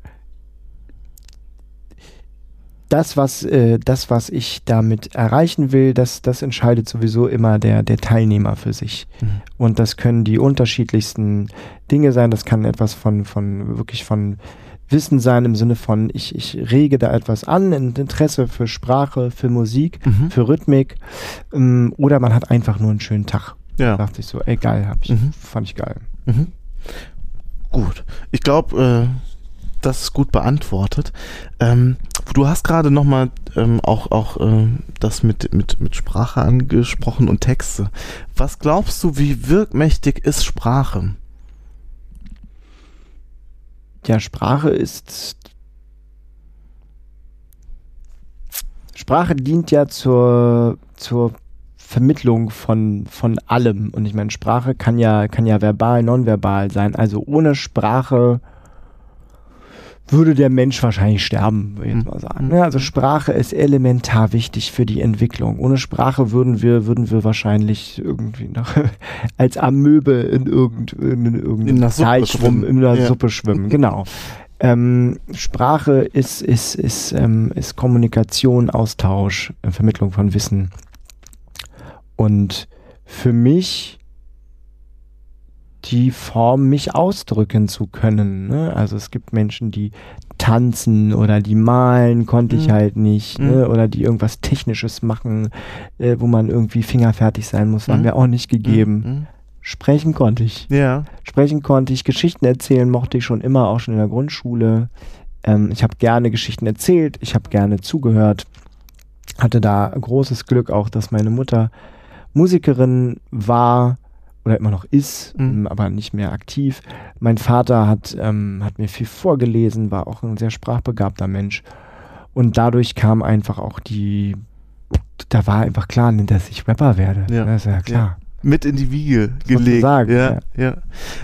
das, was, äh, das, was ich damit erreichen will, das, das entscheidet sowieso immer der, der Teilnehmer für sich. Mhm. Und das können die unterschiedlichsten Dinge sein. Das kann etwas von, von wirklich von Wissen sein im Sinne von, ich, ich rege da etwas an, ein Interesse für Sprache, für Musik, Mhm. für Rhythmik. Ähm, oder man hat einfach nur einen schönen Tag. Ja. Dachte ich so, ey geil, hab ich, Mhm. fand ich geil. Mhm. Gut. Ich glaube, äh, das ist gut beantwortet. Ähm, du hast gerade nochmal ähm, auch, auch äh, das mit, mit, mit Sprache angesprochen und Texte. Was glaubst du, wie wirkmächtig ist Sprache? Ja, Sprache ist. Sprache dient ja zur, zur Vermittlung von, von allem. Und ich meine, Sprache kann ja, kann ja verbal, nonverbal sein. Also ohne Sprache würde der Mensch wahrscheinlich sterben, würde ich jetzt mal sagen. Ja, also Sprache ist elementar wichtig für die Entwicklung. Ohne Sprache würden wir, würden wir wahrscheinlich irgendwie nach, als Amöbe in irgendeinem Teich rum in der ja. Suppe schwimmen. Genau. Ähm, Sprache ist, ist, ist, ähm, ist Kommunikation, Austausch, äh, Vermittlung von Wissen. Und für mich die Form, mich ausdrücken zu können. Ne? Also es gibt Menschen, die tanzen oder die malen, konnte mhm. ich halt nicht. Mhm. Ne? Oder die irgendwas Technisches machen, äh, wo man irgendwie fingerfertig sein muss, war mhm. mir auch nicht gegeben. Mhm. Sprechen konnte ich. Ja. Sprechen konnte ich, Geschichten erzählen mochte ich schon immer, auch schon in der Grundschule. Ähm, ich habe gerne Geschichten erzählt, ich habe gerne zugehört. Hatte da großes Glück auch, dass meine Mutter Musikerin war oder immer noch ist, mhm. Ähm, aber nicht mehr aktiv. Mein Vater hat, ähm, hat mir viel vorgelesen, war auch ein sehr sprachbegabter Mensch. Und dadurch kam einfach auch die, da war einfach klar, dass ich Rapper werde. Ja. Das ist ja klar. Ja. Mit in die Wiege gelegt. Sagen, ja, ja. ja.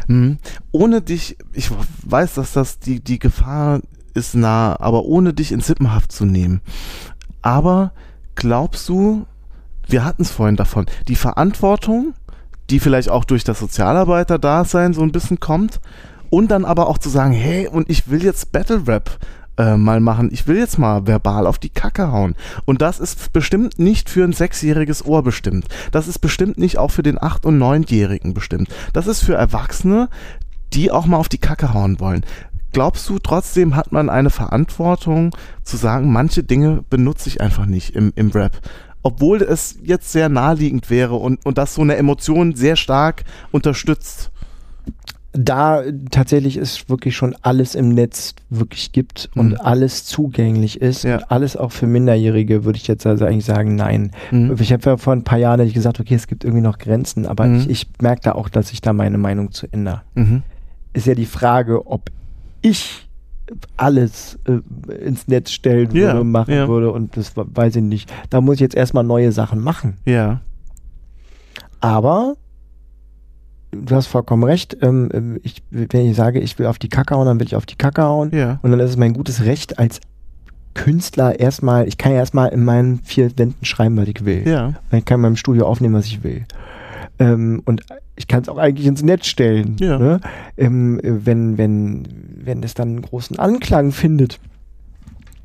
Mhm. Ohne dich, ich weiß, dass das die, die Gefahr ist nah, aber ohne dich in Sippenhaft zu nehmen. Aber glaubst du, wir hatten es vorhin davon, die Verantwortung die vielleicht auch durch das Sozialarbeiter-Dasein so ein bisschen kommt. Und dann aber auch zu sagen, hey, und ich will jetzt Battle Rap äh, mal machen. Ich will jetzt mal verbal auf die Kacke hauen. Und das ist bestimmt nicht für ein sechsjähriges Ohr bestimmt. Das ist bestimmt nicht auch für den acht- und neunjährigen bestimmt. Das ist für Erwachsene, die auch mal auf die Kacke hauen wollen. Glaubst du, trotzdem hat man eine Verantwortung zu sagen, manche Dinge benutze ich einfach nicht im, im Rap obwohl es jetzt sehr naheliegend wäre und, und das so eine Emotion sehr stark unterstützt. Da tatsächlich ist wirklich schon alles im Netz wirklich gibt mhm. und alles zugänglich ist ja. und alles auch für Minderjährige, würde ich jetzt also eigentlich sagen, nein. Mhm. Ich habe ja vor ein paar Jahren gesagt, okay, es gibt irgendwie noch Grenzen, aber mhm. ich, ich merke da auch, dass ich da meine Meinung zu ändere. Mhm. Ist ja die Frage, ob ich alles äh, ins Netz stellen würde, ja, machen ja. würde und das weiß ich nicht. Da muss ich jetzt erstmal neue Sachen machen. Ja. Aber du hast vollkommen recht. Ähm, ähm, ich, wenn ich sage, ich will auf die Kacke hauen, dann will ich auf die Kacke hauen. Ja. Und dann ist es mein gutes Recht als Künstler erstmal, ich kann ja erstmal in meinen vier Wänden schreiben, was ich will. Ja. Ich kann in meinem Studio aufnehmen, was ich will. Ähm, und ich kann es auch eigentlich ins Netz stellen. Ja. Ne? Ähm, wenn, wenn, wenn es dann einen großen Anklang findet.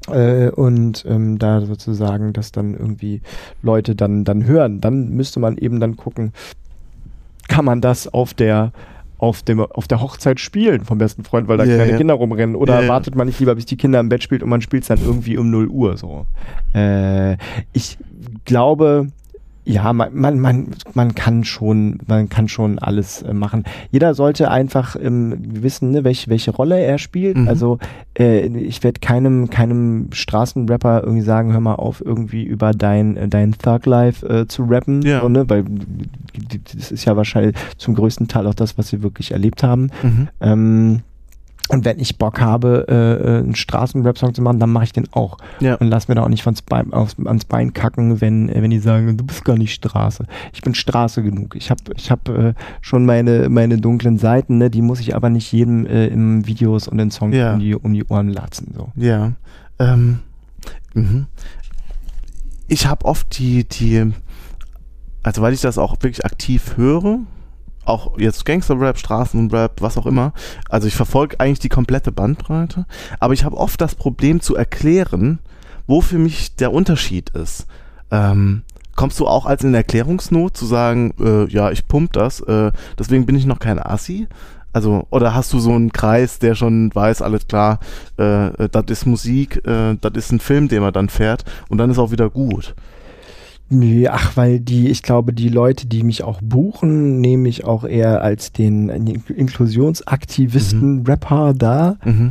Äh, und ähm, da sozusagen das dann irgendwie Leute dann, dann hören, dann müsste man eben dann gucken, kann man das auf der auf, dem, auf der Hochzeit spielen vom besten Freund, weil da yeah, kleine yeah. Kinder rumrennen? Oder yeah, wartet man nicht lieber, bis die Kinder im Bett spielt und man spielt es dann irgendwie um 0 Uhr so? Äh, ich glaube, ja, man, man, man, man kann schon, man kann schon alles äh, machen. Jeder sollte einfach ähm, wissen, ne, welche, welche Rolle er spielt. Mhm. Also äh, ich werde keinem, keinem Straßenrapper irgendwie sagen, hör mal auf, irgendwie über dein, äh, dein Thug Life äh, zu rappen. Ja. So, ne? Weil das ist ja wahrscheinlich zum größten Teil auch das, was sie wirklich erlebt haben. Mhm. Ähm, und wenn ich Bock habe, äh, äh einen Straßenrap-Song zu machen, dann mache ich den auch. Ja. Und lass mir da auch nicht ans Bein, aufs, ans Bein kacken, wenn, äh, wenn die sagen, du bist gar nicht Straße. Ich bin Straße genug. Ich habe ich hab, äh, schon meine, meine dunklen Seiten, ne? die muss ich aber nicht jedem äh, im Videos und in Songs ja. um, die, um die Ohren latzen. So. Ja. Ähm, mhm. Ich habe oft die, die, also weil ich das auch wirklich aktiv höre, auch jetzt Gangster-Rap, Straßenrap, was auch immer. Also ich verfolge eigentlich die komplette Bandbreite, aber ich habe oft das Problem zu erklären, wo für mich der Unterschied ist. Ähm, kommst du auch als in Erklärungsnot zu sagen, äh, ja, ich pump das, äh, deswegen bin ich noch kein Assi? Also, oder hast du so einen Kreis, der schon weiß, alles klar, äh, das ist Musik, äh, das ist ein Film, den man dann fährt und dann ist auch wieder gut. Nee, ach, weil die, ich glaube, die Leute, die mich auch buchen, nehme ich auch eher als den Inklusionsaktivisten, mhm. Rapper da. Mhm.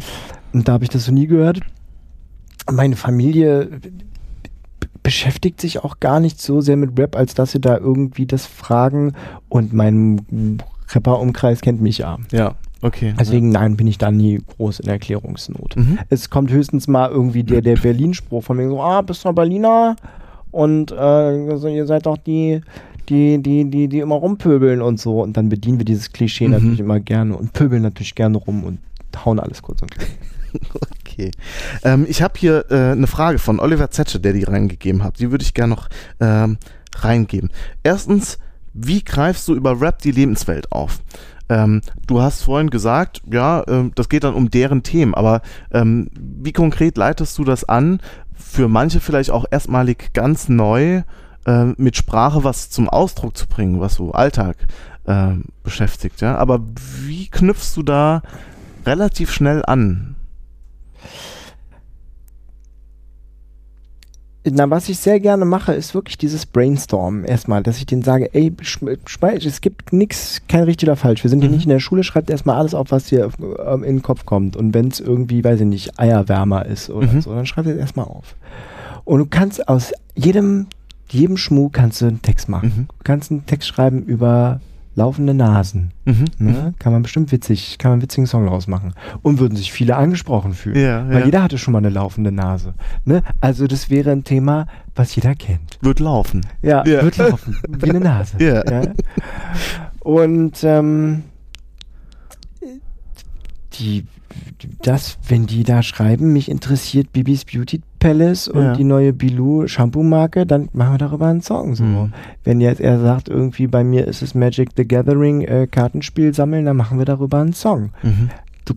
Und da habe ich das so nie gehört. Meine Familie beschäftigt sich auch gar nicht so sehr mit Rap, als dass sie da irgendwie das fragen. Und mein Rapper-Umkreis kennt mich ja. Ja, okay. Deswegen, ja. nein, bin ich da nie groß in Erklärungsnot. Mhm. Es kommt höchstens mal irgendwie der, der Berlin-Spruch von mir so, ah, bist du Berliner? Und äh, also ihr seid doch die, die, die, die, die immer rumpöbeln und so. Und dann bedienen wir dieses Klischee Mhm. natürlich immer gerne und pöbeln natürlich gerne rum und hauen alles kurz und klein. Okay. Ähm, ich habe hier äh, eine Frage von Oliver Zetsche, der die reingegeben hat. Die würde ich gerne noch ähm, reingeben. Erstens, wie greifst du über Rap die Lebenswelt auf? Ähm, du hast vorhin gesagt, ja, ähm, das geht dann um deren Themen, aber ähm, wie konkret leitest du das an, für manche vielleicht auch erstmalig ganz neu äh, mit Sprache was zum Ausdruck zu bringen, was so Alltag äh, beschäftigt, ja? Aber wie knüpfst du da relativ schnell an? Na, was ich sehr gerne mache, ist wirklich dieses Brainstorm erstmal, dass ich denen sage, ey, es gibt nichts, kein richtig oder falsch. Wir sind hier Mhm. nicht in der Schule, schreibt erstmal alles auf, was dir ähm, in den Kopf kommt. Und wenn es irgendwie, weiß ich nicht, Eierwärmer ist oder Mhm. so, dann schreib es erstmal auf. Und du kannst aus jedem, jedem Schmuck kannst du einen Text machen. Mhm. Du kannst einen Text schreiben über laufende Nasen. Mhm. Ne? Kann man bestimmt witzig, kann man einen witzigen Song draus machen. Und würden sich viele angesprochen fühlen. Ja, Weil ja. jeder hatte schon mal eine laufende Nase. Ne? Also das wäre ein Thema, was jeder kennt. Wird laufen. Ja, Ja. wird laufen. Wie eine Nase. Ja. Und ähm, die, das, wenn die da schreiben, mich interessiert Bibis Beauty Palace und Ja. die neue Bilou Shampoo-Marke, dann machen wir darüber einen Song. So. Mhm. Wenn jetzt er sagt, irgendwie bei mir ist es Magic the Gathering äh, Kartenspiel sammeln, dann machen wir darüber einen Song. Mhm. Du,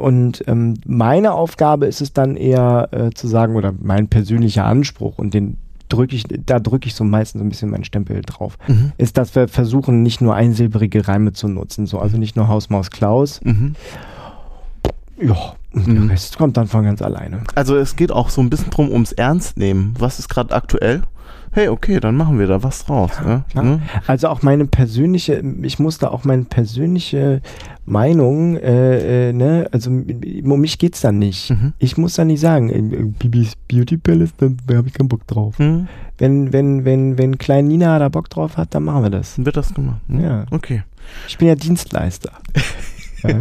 und ähm, meine Aufgabe ist es dann eher äh, zu sagen, oder mein persönlicher Anspruch, und den drücke ich, da drücke ich so meistens so ein bisschen meinen Stempel drauf, Mhm. ist, dass wir versuchen, nicht nur einsilbrige Reime zu nutzen, so, also nicht nur Haus, Maus, Klaus. Mhm. Ja, und Mhm. der Rest kommt dann von ganz alleine. Also es geht auch so ein bisschen drum ums Ernstnehmen. Was ist gerade aktuell? Hey, okay, dann machen wir da was draus. Ja. Ne? Also auch meine persönliche, ich muss da auch meine persönliche Meinung, äh, äh, ne, also um mich geht's dann nicht. Mhm. Ich muss da nicht sagen, äh, Bibis Beauty Palace, dann habe ich keinen Bock drauf. Mhm. Wenn, wenn, wenn, wenn Klein Nina da Bock drauf hat, dann machen wir das. Dann wird das gemacht. Mhm. Ja. Okay. Ich bin ja Dienstleister. ja.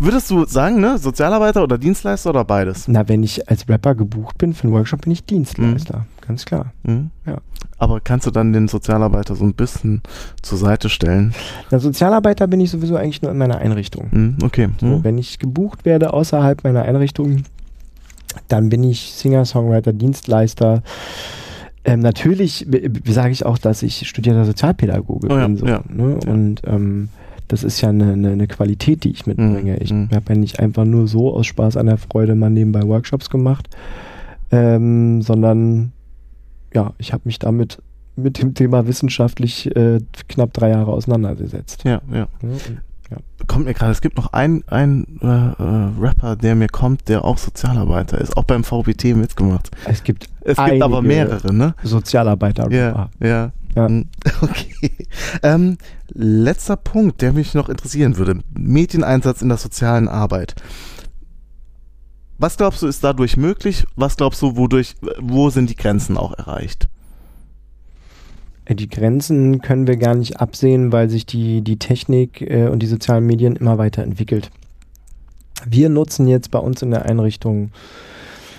Würdest du sagen, ne, Sozialarbeiter oder Dienstleister oder beides? Na, wenn ich als Rapper gebucht bin für einen Workshop, bin ich Dienstleister. Ganz klar. Mhm. Ja. Aber kannst du dann den Sozialarbeiter so ein bisschen zur Seite stellen? Na, Sozialarbeiter bin ich sowieso eigentlich nur in meiner Einrichtung. Mhm. Okay. So, Mhm. wenn ich gebucht werde außerhalb meiner Einrichtung, dann bin ich Singer, Songwriter, Dienstleister. Ähm, natürlich sage ich auch, dass ich studierter Sozialpädagoge Oh ja, bin. So, ja, ne? ja. Und ähm, das ist ja eine, eine, eine Qualität, die ich mitbringe. Mhm, Ich mhm. habe ja nicht einfach nur so aus Spaß an der Freude mal nebenbei Workshops gemacht, ähm, sondern ja, ich habe mich damit mit dem Thema wissenschaftlich äh, knapp drei Jahre auseinandergesetzt. Ja, ja. Und Kommt mir gerade, es gibt noch einen, einen äh, äh, Rapper, der mir kommt, der auch Sozialarbeiter ist, auch beim VBT mitgemacht. Es gibt Es gibt aber mehrere, ne? Sozialarbeiter. Ja, ja. Mm, Okay. Ähm, letzter Punkt, der mich noch interessieren würde. Medieneinsatz in der sozialen Arbeit. Was glaubst du, ist dadurch möglich? Was glaubst du, wodurch, wo sind die Grenzen auch erreicht? Äh, Die Grenzen können wir gar nicht absehen, weil sich die, die Technik äh, und die sozialen Medien immer weiter entwickelt. Wir nutzen jetzt bei uns in der Einrichtung,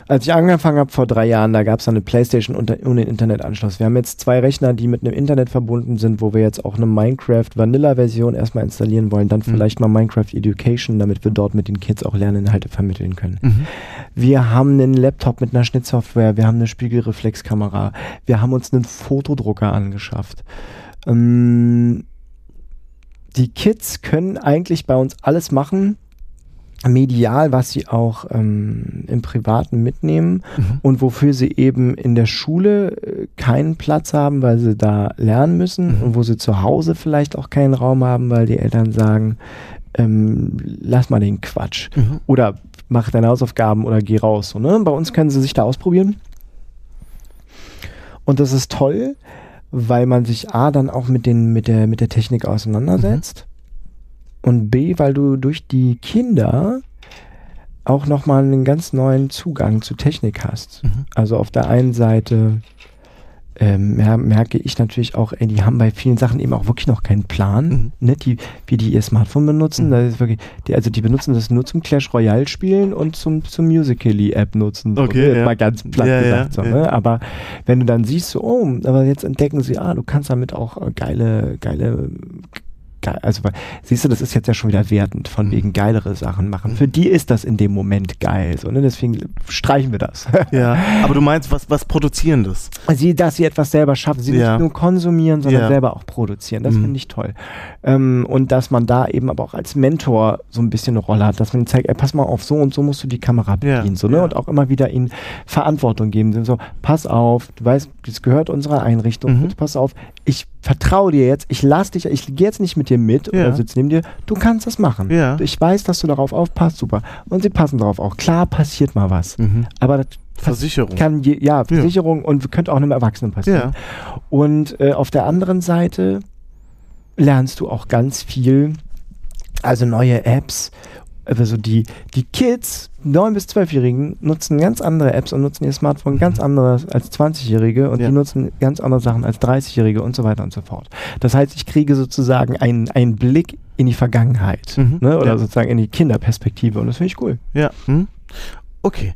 als ich angefangen habe vor drei Jahren, da gab es eine Playstation unter, ohne Internetanschluss. Wir haben jetzt zwei Rechner, die mit einem Internet verbunden sind, wo wir jetzt auch eine Minecraft Vanilla-Version erstmal installieren wollen, dann Mhm. vielleicht mal Minecraft Education, damit wir dort mit den Kids auch Lerninhalte vermitteln können. Mhm. Wir haben einen Laptop mit einer Schnittsoftware, wir haben eine Spiegelreflexkamera, wir haben uns einen Fotodrucker angeschafft. Ähm, die Kids können eigentlich bei uns alles machen, medial, was sie auch ähm, im Privaten mitnehmen Mhm. und wofür sie eben in der Schule äh, keinen Platz haben, weil sie da lernen müssen Mhm. und wo sie zu Hause vielleicht auch keinen Raum haben, weil die Eltern sagen, ähm, lass mal den Quatsch Mhm. oder mach deine Hausaufgaben oder geh raus. So, ne? Bei uns können sie sich da ausprobieren. Und das ist toll, weil man sich A dann auch mit, den, mit, der, mit der Technik auseinandersetzt. Und B, weil du durch die Kinder auch nochmal einen ganz neuen Zugang zu Technik hast. Mhm. Also auf der einen Seite ähm, mer merke ich natürlich auch, ey, die haben bei vielen Sachen eben auch wirklich noch keinen Plan, Mhm. ne, die, wie die ihr Smartphone benutzen. Mhm. Das ist wirklich, die, also die benutzen das nur zum Clash Royale spielen und zum, zum Musical.ly-App nutzen. So, Okay, ne, ja. Mal ganz platt Ja, ja, gesagt. so, ja. ne? Aber wenn du dann siehst, so, oh, aber jetzt entdecken sie, ah, du kannst damit auch äh, geile, geile, ge also siehst du, das ist jetzt ja schon wieder wertend, von Mhm. wegen geilere Sachen machen. Für die ist das in dem Moment geil. So, ne? Deswegen streichen wir das. Ja, aber du meinst, was, was produzieren das? sie, dass sie etwas selber schaffen, sie Ja. nicht nur konsumieren, sondern Ja. selber auch produzieren. Das Mhm. finde ich toll. Ähm, und dass man da eben aber auch als Mentor so ein bisschen eine Rolle hat, dass man ihnen zeigt, ey, pass mal auf, so und so musst du die Kamera Ja. bedienen. So, ne? Ja. Und auch immer wieder ihnen Verantwortung geben. So, pass auf, du weißt, das gehört unserer Einrichtung, Mhm. pass auf, ich vertraue dir jetzt, ich lass dich, ich gehe jetzt nicht mit dir mit Ja. oder sitze neben dir, du kannst das machen. Ja. Ich weiß, dass du darauf aufpasst, super. Und sie passen darauf auch. Klar passiert mal was. Mhm. Aber das Versicherung. kann je, ja, Versicherung und könnte auch einem Erwachsenen passieren. Ja. Und äh, auf der anderen Seite lernst du auch ganz viel, also neue Apps. Also die, die Kids, 9- bis 12-Jährigen, nutzen ganz andere Apps und nutzen ihr Smartphone ganz anders als 20-Jährige und Ja. die nutzen ganz andere Sachen als 30-Jährige und so weiter und so fort. Das heißt, ich kriege sozusagen einen, einen Blick in die Vergangenheit Mhm. ne, oder Ja. sozusagen in die Kinderperspektive und das finde ich cool. Ja. Hm? Okay.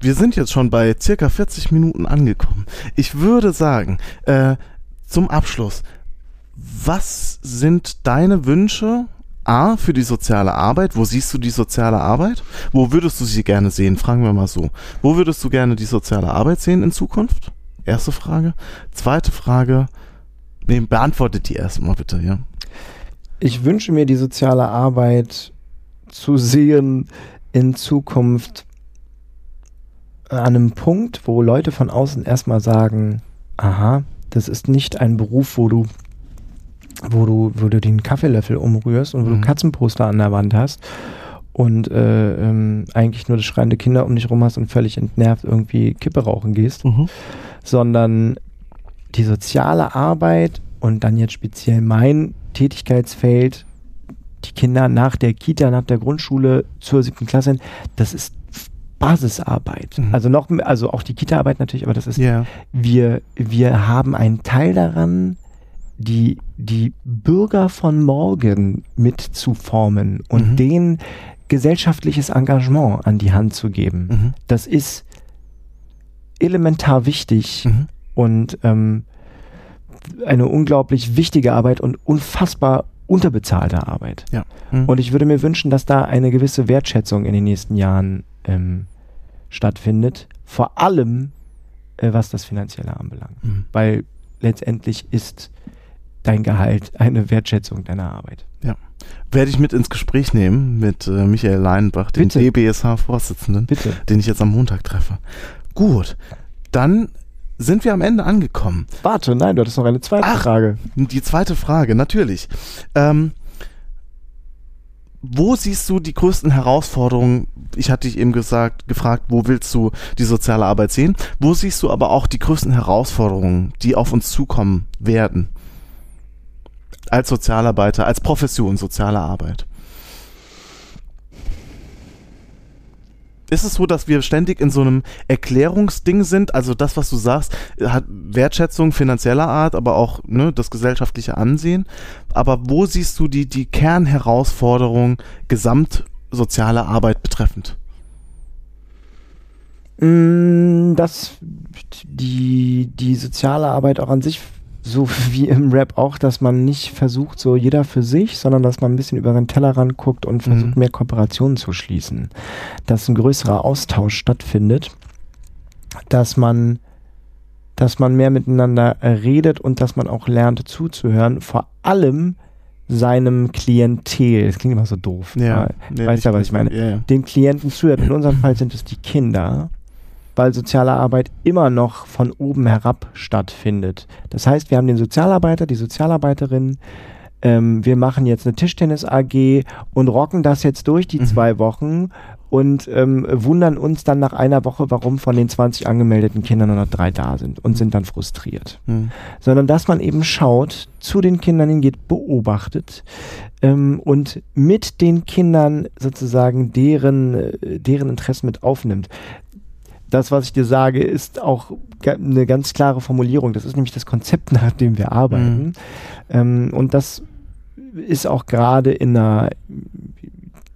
Wir sind jetzt schon bei circa 40 Minuten angekommen. Ich würde sagen, äh, zum Abschluss, was sind deine Wünsche? A, für die soziale Arbeit. Wo siehst du die soziale Arbeit? Wo würdest du sie gerne sehen? Fragen wir mal so. Wo würdest du gerne die soziale Arbeit sehen in Zukunft? Erste Frage. Zweite Frage. Nee, beantwortet die erstmal bitte, ja. Ich wünsche mir die soziale Arbeit zu sehen in Zukunft an einem Punkt, wo Leute von außen erstmal sagen, aha, das ist nicht ein Beruf, wo du wo du, wo du den Kaffeelöffel umrührst und wo Mhm. du Katzenposter an der Wand hast und äh, ähm, eigentlich nur das schreiende Kinder um dich rum hast und völlig entnervt irgendwie Kippe rauchen gehst, Mhm. sondern die soziale Arbeit und dann jetzt speziell mein Tätigkeitsfeld, die Kinder nach der Kita, nach der Grundschule zur siebten Klasse, das ist Basisarbeit. Mhm. Also noch, also auch die Kita-Arbeit natürlich, aber das ist, Ja. wir, wir haben einen Teil daran, die, die Bürger von morgen mitzuformen und Mhm. denen gesellschaftliches Engagement an die Hand zu geben. Mhm. Das ist elementar wichtig Mhm. und ähm, eine unglaublich wichtige Arbeit und unfassbar unterbezahlte Arbeit. Ja. Mhm. Und ich würde mir wünschen, dass da eine gewisse Wertschätzung in den nächsten Jahren ähm, stattfindet. Vor allem, äh, was das Finanzielle anbelangt. Mhm. Weil letztendlich ist dein Gehalt eine Wertschätzung deiner Arbeit. werde ich mit ins Gespräch nehmen mit äh, Michael Leinbach, dem. DBSH-Vorsitzenden, Bitte. den ich jetzt am Montag treffe. Gut, dann sind wir am Ende angekommen. Warte, nein, du hattest noch eine zweite Ach. Frage. Die zweite Frage, natürlich. Ähm, wo siehst du die größten Herausforderungen? Ich hatte dich eben gesagt, gefragt, wo willst du die soziale Arbeit sehen? Wo siehst du aber auch die größten Herausforderungen, die auf uns zukommen werden? Als Sozialarbeiter, als Profession soziale Arbeit. Ist es so, dass wir ständig in so einem Erklärungsding sind? Also das, was du sagst, hat Wertschätzung finanzieller Art, aber auch ne, das gesellschaftliche Ansehen. Aber wo siehst du die, die Kernherausforderung gesamtsoziale Arbeit betreffend? Mm, Dass die, die soziale Arbeit auch an sich, so wie im Rap auch, dass man nicht versucht, so jeder für sich, sondern dass man ein bisschen über den Tellerrand guckt und versucht, Mhm. mehr Kooperationen zu schließen. Dass ein größerer Austausch stattfindet, dass man, dass man mehr miteinander redet und dass man auch lernt zuzuhören, vor allem seinem Klientel. Das klingt immer so doof. aber weißt ja, was ich meine Ja, ja. dem Klienten zuhört. In unserem Fall sind es die Kinder, weil soziale Arbeit immer noch von oben herab stattfindet. Das heißt, wir haben den Sozialarbeiter, die Sozialarbeiterin, ähm, wir machen jetzt eine Tischtennis AG und rocken das jetzt durch die Mhm. zwei Wochen und ähm, wundern uns dann nach einer Woche, warum von den 20 angemeldeten Kindern nur noch drei da sind und sind dann frustriert Hm. sondern dass man eben schaut, zu den Kindern hingeht, beobachtet ähm, und mit den Kindern sozusagen deren, äh, deren Interessen mit aufnimmt. Das, was ich dir sage, ist auch eine ganz klare Formulierung. Das ist nämlich das Konzept, nach dem wir arbeiten. Mhm. Ähm, und das ist auch gerade in einer,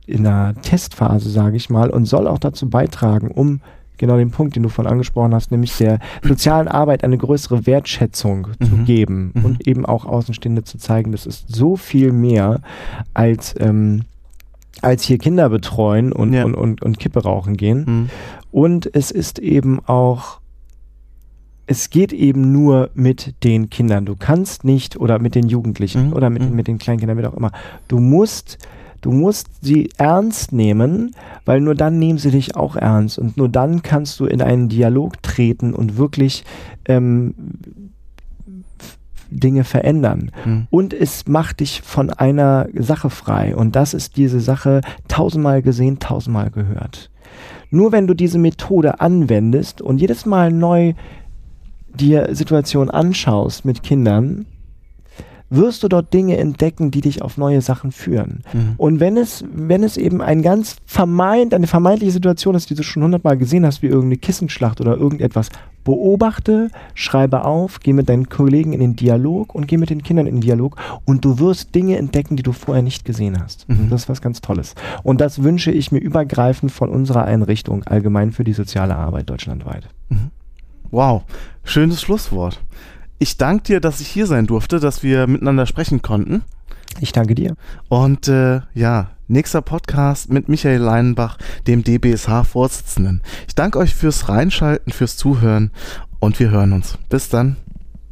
in einer Testphase, sage ich mal, und soll auch dazu beitragen, um genau den Punkt, den du vorhin angesprochen hast, nämlich der sozialen Arbeit eine größere Wertschätzung mhm. zu geben mhm. und eben auch Außenstehende zu zeigen, das ist so viel mehr als, ähm, als hier Kinder betreuen und, ja. und, und, und Kippe rauchen gehen. Mhm. Und es ist eben auch es geht eben nur mit den Kindern. Du kannst nicht, oder mit den Jugendlichen mhm. oder mit, mhm. mit den Kleinkindern, wie auch immer. Du musst Du musst sie ernst nehmen, weil nur dann nehmen sie dich auch ernst und nur dann kannst du in einen Dialog treten und wirklich ähm, Dinge verändern. Mhm. Und es macht dich von einer Sache frei. Und das ist diese Sache tausendmal gesehen, tausendmal gehört. Nur wenn du diese Methode anwendest und jedes Mal neu dir Situationen anschaust mit Kindern, wirst du dort Dinge entdecken, die dich auf neue Sachen führen. Mhm. Und wenn es, wenn es eben ein ganz vermeint, eine vermeintliche Situation ist, die du schon hundertmal gesehen hast, wie irgendeine Kissenschlacht oder irgendetwas, beobachte, schreibe auf, geh mit deinen Kollegen in den Dialog und geh mit den Kindern in den Dialog und du wirst Dinge entdecken, die du vorher nicht gesehen hast. Mhm. Das ist was ganz Tolles. Und das wünsche ich mir übergreifend von unserer Einrichtung allgemein für die soziale Arbeit deutschlandweit. Mhm. Wow, schönes Schlusswort. Ich danke dir, dass ich hier sein durfte, dass wir miteinander sprechen konnten. Ich danke dir. Und äh, ja, nächster Podcast mit Michael Leinenbach, dem DBSH-Vorsitzenden. Ich danke euch fürs Reinschalten, fürs Zuhören und wir hören uns. Bis dann.